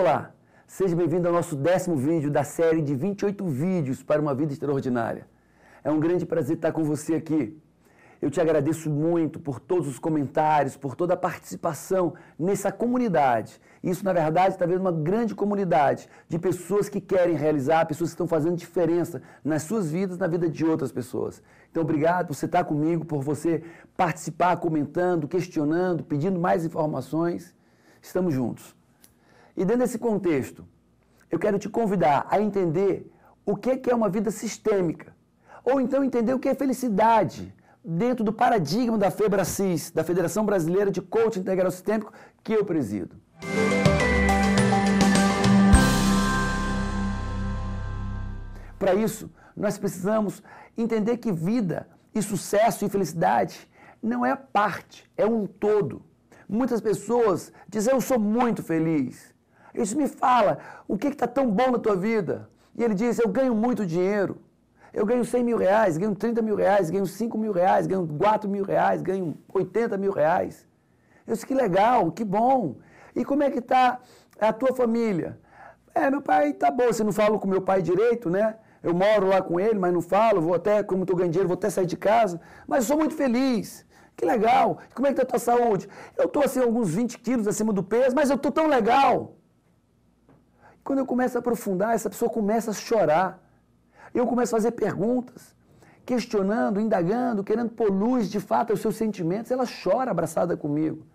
Olá, seja bem-vindo ao nosso décimo vídeo da série de 28 vídeos para uma vida extraordinária. É um grande prazer estar com você aqui. Eu te agradeço muito por todos os comentários, por toda a participação nessa comunidade. Isso, na verdade, está vendo uma grande comunidade de pessoas que querem realizar, pessoas que estão fazendo diferença nas suas vidas, na vida de outras pessoas. Então, obrigado por você estar comigo, por você participar, comentando, questionando, pedindo mais informações. Estamos juntos. E dentro desse contexto, eu quero te convidar a entender o que é uma vida sistêmica. Ou então entender o que é felicidade dentro do paradigma da FEBRACIS, da Federação Brasileira de Coaching Integral Sistêmico, que eu presido. Para isso, nós precisamos entender que vida e sucesso e felicidade não é parte, é um todo. Muitas pessoas dizem, eu sou muito feliz. Isso me fala, o que está tão bom na tua vida? E ele diz, eu ganho muito dinheiro. Eu ganho 100 mil reais, ganho 30 mil reais, ganho 5 mil reais, ganho 4 mil reais, ganho 80 mil reais. Eu disse, que legal, que bom. E como é que está a tua família? É, meu pai tá bom, você não fala com meu pai direito, né? Eu moro lá com ele, mas não falo, vou até, como estou ganhando dinheiro, vou até sair de casa. Mas sou muito feliz. Que legal. Como é que está a tua saúde? Eu estou assim, alguns 20 quilos acima do peso, mas eu estou tão legal. Quando eu começo a aprofundar, essa pessoa começa a chorar. Eu começo a fazer perguntas, questionando, indagando, querendo pôr luz de fato aos seus sentimentos. Ela chora abraçada comigo.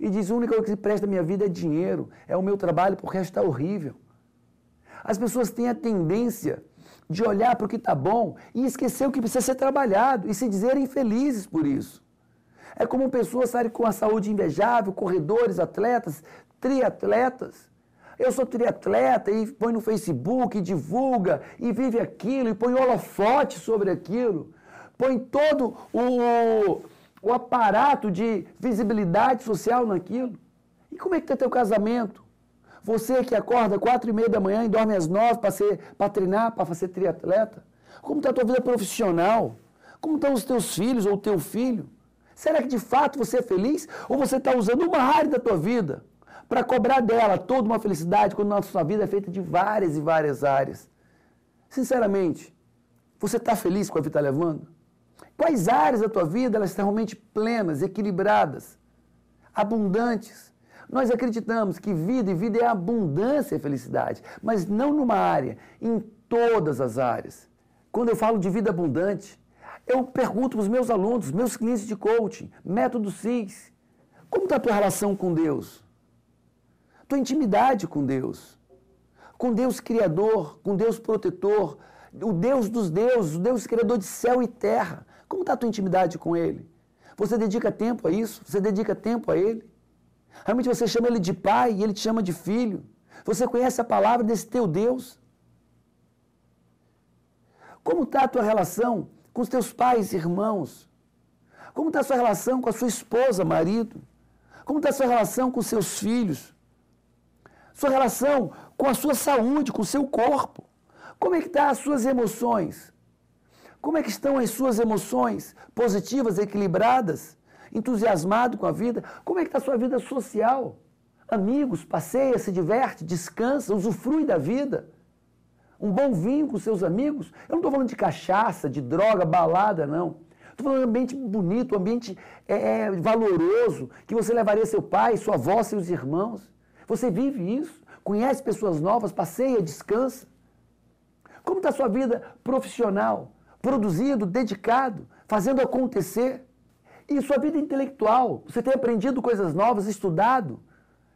E diz: única coisa que presta da minha vida é dinheiro, é o meu trabalho, porque o está horrível. As pessoas têm a tendência de olhar para o que está bom e esquecer o que precisa ser trabalhado e se dizerem felizes por isso. É como pessoas saírem com a saúde invejável, corredores, atletas, triatletas, eu sou triatleta e põe no Facebook, e divulga e vive aquilo e põe holofote sobre aquilo. Põe todo o, o aparato de visibilidade social naquilo. E como é que está teu casamento? Você que acorda quatro e meia da manhã e dorme às nove para treinar, para fazer triatleta? Como está a tua vida profissional? Como estão os teus filhos ou o teu filho? Será que de fato você é feliz? Ou você está usando uma área da tua vida para cobrar dela toda uma felicidade quando a sua vida é feita de várias e várias áreas. Sinceramente, você está feliz com a vida está levando? Quais áreas da tua vida elas estão realmente plenas, equilibradas, abundantes? Nós acreditamos que vida e vida é abundância e felicidade, mas não numa área, em todas as áreas. Quando eu falo de vida abundante, eu pergunto para os meus alunos, meus clientes de coaching, método CIS, como está a tua relação com Deus? Tua intimidade com Deus, com Deus Criador, com Deus Protetor, o Deus dos deuses, o Deus Criador de céu e terra. Como está a tua intimidade com Ele? Você dedica tempo a isso? Você dedica tempo a Ele? Realmente você chama Ele de Pai e Ele te chama de Filho? Você conhece a palavra desse teu Deus? Como está a tua relação com os teus pais irmãos? Como está a sua relação com a sua esposa, marido? Como está a sua relação com os seus filhos? Sua relação com a sua saúde, com o seu corpo. Como é que estão tá as suas emoções? Como é que estão as suas emoções positivas, equilibradas, entusiasmado com a vida? Como é que está a sua vida social? Amigos, passeia, se diverte, descansa, usufrui da vida. Um bom vinho com seus amigos. Eu não estou falando de cachaça, de droga, balada, não. Estou falando de um ambiente bonito, um ambiente é, é, valoroso, que você levaria seu pai, sua avó, seus irmãos. Você vive isso, conhece pessoas novas, passeia, descansa. Como está a sua vida profissional? Produzido, dedicado, fazendo acontecer. E sua vida intelectual? Você tem aprendido coisas novas, estudado?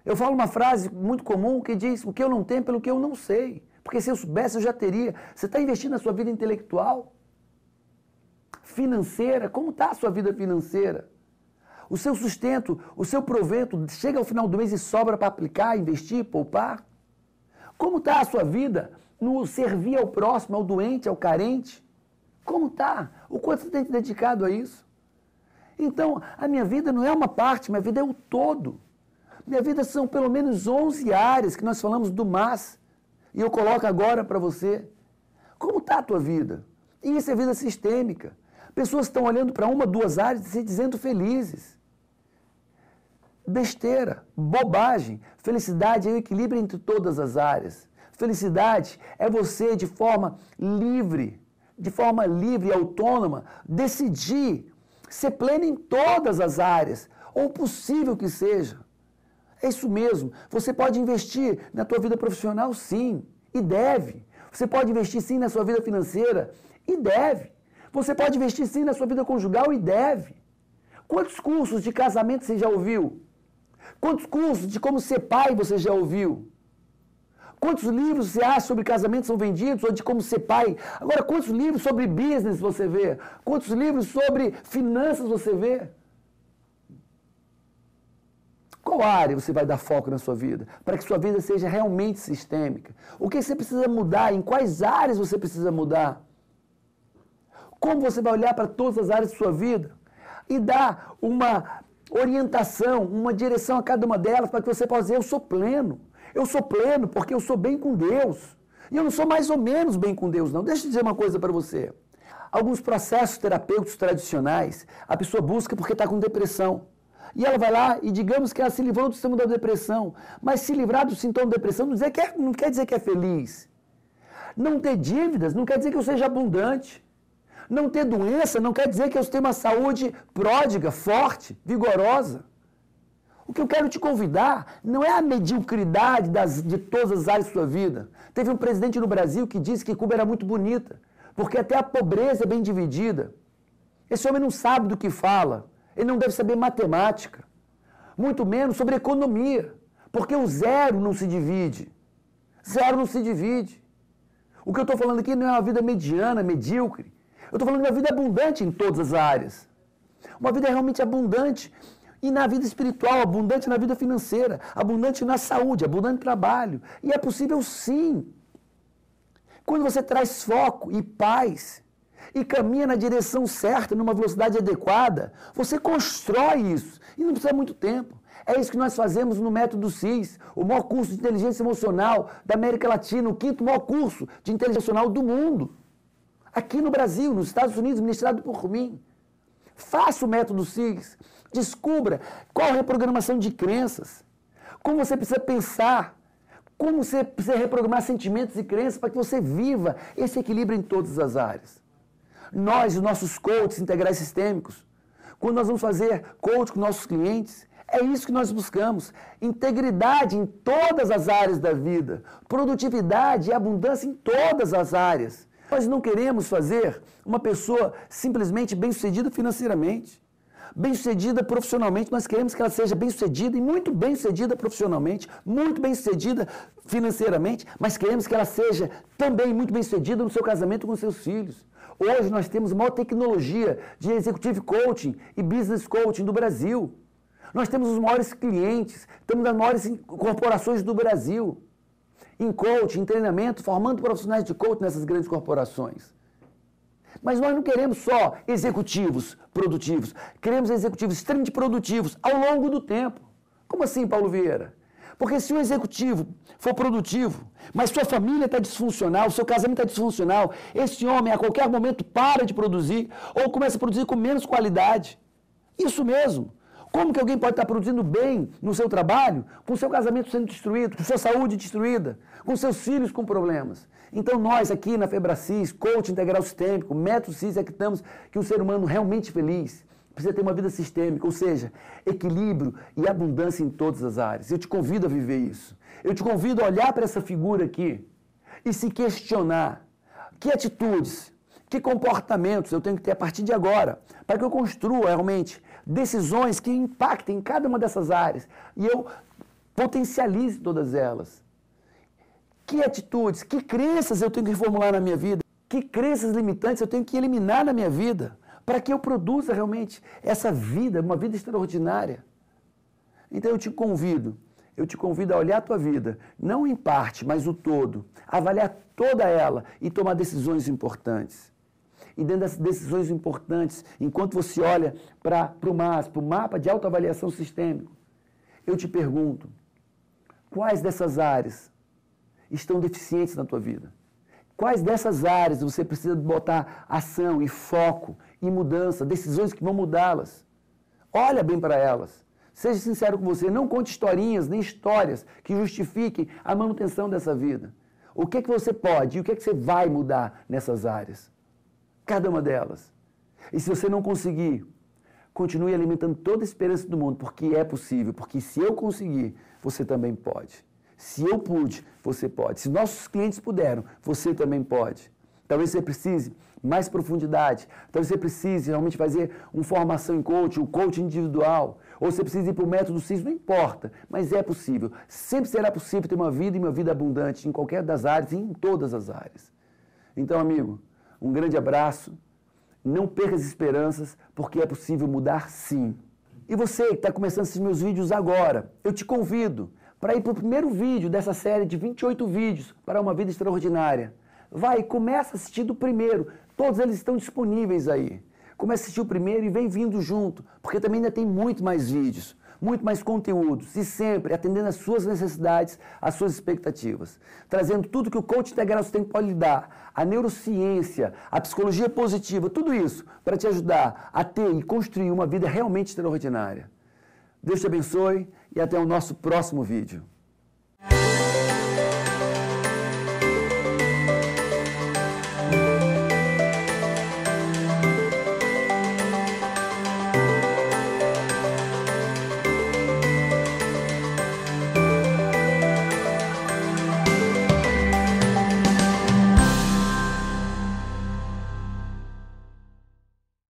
Eu falo uma frase muito comum que diz: O que eu não tenho pelo que eu não sei. Porque se eu soubesse, eu já teria. Você está investindo na sua vida intelectual? Financeira? Como está a sua vida financeira? O seu sustento, o seu provento chega ao final do mês e sobra para aplicar, investir, poupar? Como está a sua vida no servir ao próximo, ao doente, ao carente? Como está? O quanto você tem se dedicado a isso? Então, a minha vida não é uma parte, minha vida é o todo. Minha vida são pelo menos 11 áreas que nós falamos do MAS. E eu coloco agora para você. Como está a tua vida? E isso é vida sistêmica. Pessoas estão olhando para uma, duas áreas e se dizendo felizes. Besteira, bobagem. Felicidade é o equilíbrio entre todas as áreas. Felicidade é você, de forma livre, de forma livre e autônoma, decidir ser pleno em todas as áreas, ou possível que seja. É isso mesmo. Você pode investir na tua vida profissional, sim, e deve. Você pode investir sim na sua vida financeira e deve. Você pode investir sim na sua vida conjugal e deve. Quantos cursos de casamento você já ouviu? Quantos cursos de como ser pai você já ouviu? Quantos livros você acha sobre casamento são vendidos ou de como ser pai? Agora, quantos livros sobre business você vê? Quantos livros sobre finanças você vê? Qual área você vai dar foco na sua vida? Para que sua vida seja realmente sistêmica. O que você precisa mudar? Em quais áreas você precisa mudar? Como você vai olhar para todas as áreas de sua vida e dar uma orientação, uma direção a cada uma delas para que você possa dizer: Eu sou pleno. Eu sou pleno porque eu sou bem com Deus. E eu não sou mais ou menos bem com Deus, não. Deixa eu dizer uma coisa para você. Alguns processos terapêuticos tradicionais, a pessoa busca porque está com depressão. E ela vai lá e digamos que ela se livrou do sistema da depressão. Mas se livrar do sintoma da depressão não, é, não quer dizer que é feliz. Não ter dívidas não quer dizer que eu seja abundante. Não ter doença não quer dizer que eu tenha uma saúde pródiga, forte, vigorosa. O que eu quero te convidar não é a mediocridade das, de todas as áreas da sua vida. Teve um presidente no Brasil que disse que Cuba era muito bonita, porque até a pobreza é bem dividida. Esse homem não sabe do que fala. Ele não deve saber matemática, muito menos sobre economia, porque o zero não se divide. Zero não se divide. O que eu estou falando aqui não é uma vida mediana, medíocre. Eu estou falando de uma vida abundante em todas as áreas. Uma vida realmente abundante. E na vida espiritual, abundante na vida financeira, abundante na saúde, abundante no trabalho. E é possível sim. Quando você traz foco e paz e caminha na direção certa, numa velocidade adequada, você constrói isso. E não precisa muito tempo. É isso que nós fazemos no método CIS, o maior curso de inteligência emocional da América Latina, o quinto maior curso de inteligência emocional do mundo aqui no Brasil, nos Estados Unidos, ministrado por mim. Faça o método SIGS. Descubra qual a reprogramação de crenças. Como você precisa pensar. Como você precisa reprogramar sentimentos e crenças para que você viva esse equilíbrio em todas as áreas. Nós, os nossos coaches integrais sistêmicos, quando nós vamos fazer coach com nossos clientes, é isso que nós buscamos: integridade em todas as áreas da vida, produtividade e abundância em todas as áreas. Nós não queremos fazer uma pessoa simplesmente bem-sucedida financeiramente, bem-sucedida profissionalmente. Nós queremos que ela seja bem-sucedida e muito bem-sucedida profissionalmente, muito bem-sucedida financeiramente, mas queremos que ela seja também muito bem-sucedida no seu casamento com seus filhos. Hoje nós temos maior tecnologia de executive coaching e business coaching do Brasil. Nós temos os maiores clientes, temos as maiores corporações do Brasil em coaching, em treinamento, formando profissionais de coaching nessas grandes corporações. Mas nós não queremos só executivos produtivos, queremos executivos extremamente produtivos ao longo do tempo. Como assim, Paulo Vieira? Porque se o executivo for produtivo, mas sua família está disfuncional, seu casamento está disfuncional, esse homem a qualquer momento para de produzir ou começa a produzir com menos qualidade. Isso mesmo. Como que alguém pode estar produzindo bem no seu trabalho com seu casamento sendo destruído, com sua saúde destruída, com seus filhos com problemas? Então nós aqui na Febracis, coach integral sistêmico, método CIS, acreditamos que um ser humano realmente feliz precisa ter uma vida sistêmica, ou seja, equilíbrio e abundância em todas as áreas. Eu te convido a viver isso. Eu te convido a olhar para essa figura aqui e se questionar que atitudes, que comportamentos eu tenho que ter a partir de agora para que eu construa realmente decisões que impactem cada uma dessas áreas e eu potencialize todas elas. Que atitudes, que crenças eu tenho que reformular na minha vida? Que crenças limitantes eu tenho que eliminar na minha vida para que eu produza realmente essa vida, uma vida extraordinária? Então eu te convido, eu te convido a olhar a tua vida, não em parte, mas o todo, avaliar toda ela e tomar decisões importantes. E dentro das decisões importantes, enquanto você olha para o MAS, para o mapa de autoavaliação sistêmico, eu te pergunto, quais dessas áreas estão deficientes na tua vida? Quais dessas áreas você precisa botar ação e foco e mudança, decisões que vão mudá-las? Olha bem para elas. Seja sincero com você, não conte historinhas nem histórias que justifiquem a manutenção dessa vida. O que é que você pode e o que é que você vai mudar nessas áreas? Cada uma delas. E se você não conseguir, continue alimentando toda a esperança do mundo, porque é possível, porque se eu conseguir, você também pode. Se eu pude, você pode. Se nossos clientes puderam, você também pode. Talvez você precise mais profundidade. Talvez você precise realmente fazer uma formação em coaching, um coaching individual. Ou você precisa ir para o método CIS, não importa. Mas é possível. Sempre será possível ter uma vida e uma vida abundante em qualquer das áreas e em todas as áreas. Então, amigo, um grande abraço. Não perca as esperanças, porque é possível mudar sim. E você que está começando esses meus vídeos agora, eu te convido para ir para o primeiro vídeo dessa série de 28 vídeos para uma vida extraordinária. Vai, começa a assistir do primeiro. Todos eles estão disponíveis aí. Comece a assistir o primeiro e vem vindo junto, porque também ainda tem muito mais vídeos, muito mais conteúdos e sempre atendendo às suas necessidades, às suas expectativas. Trazendo tudo que o coach integral tem pode lhe dar, a neurociência, a psicologia positiva, tudo isso para te ajudar a ter e construir uma vida realmente extraordinária. Deus te abençoe e até o nosso próximo vídeo.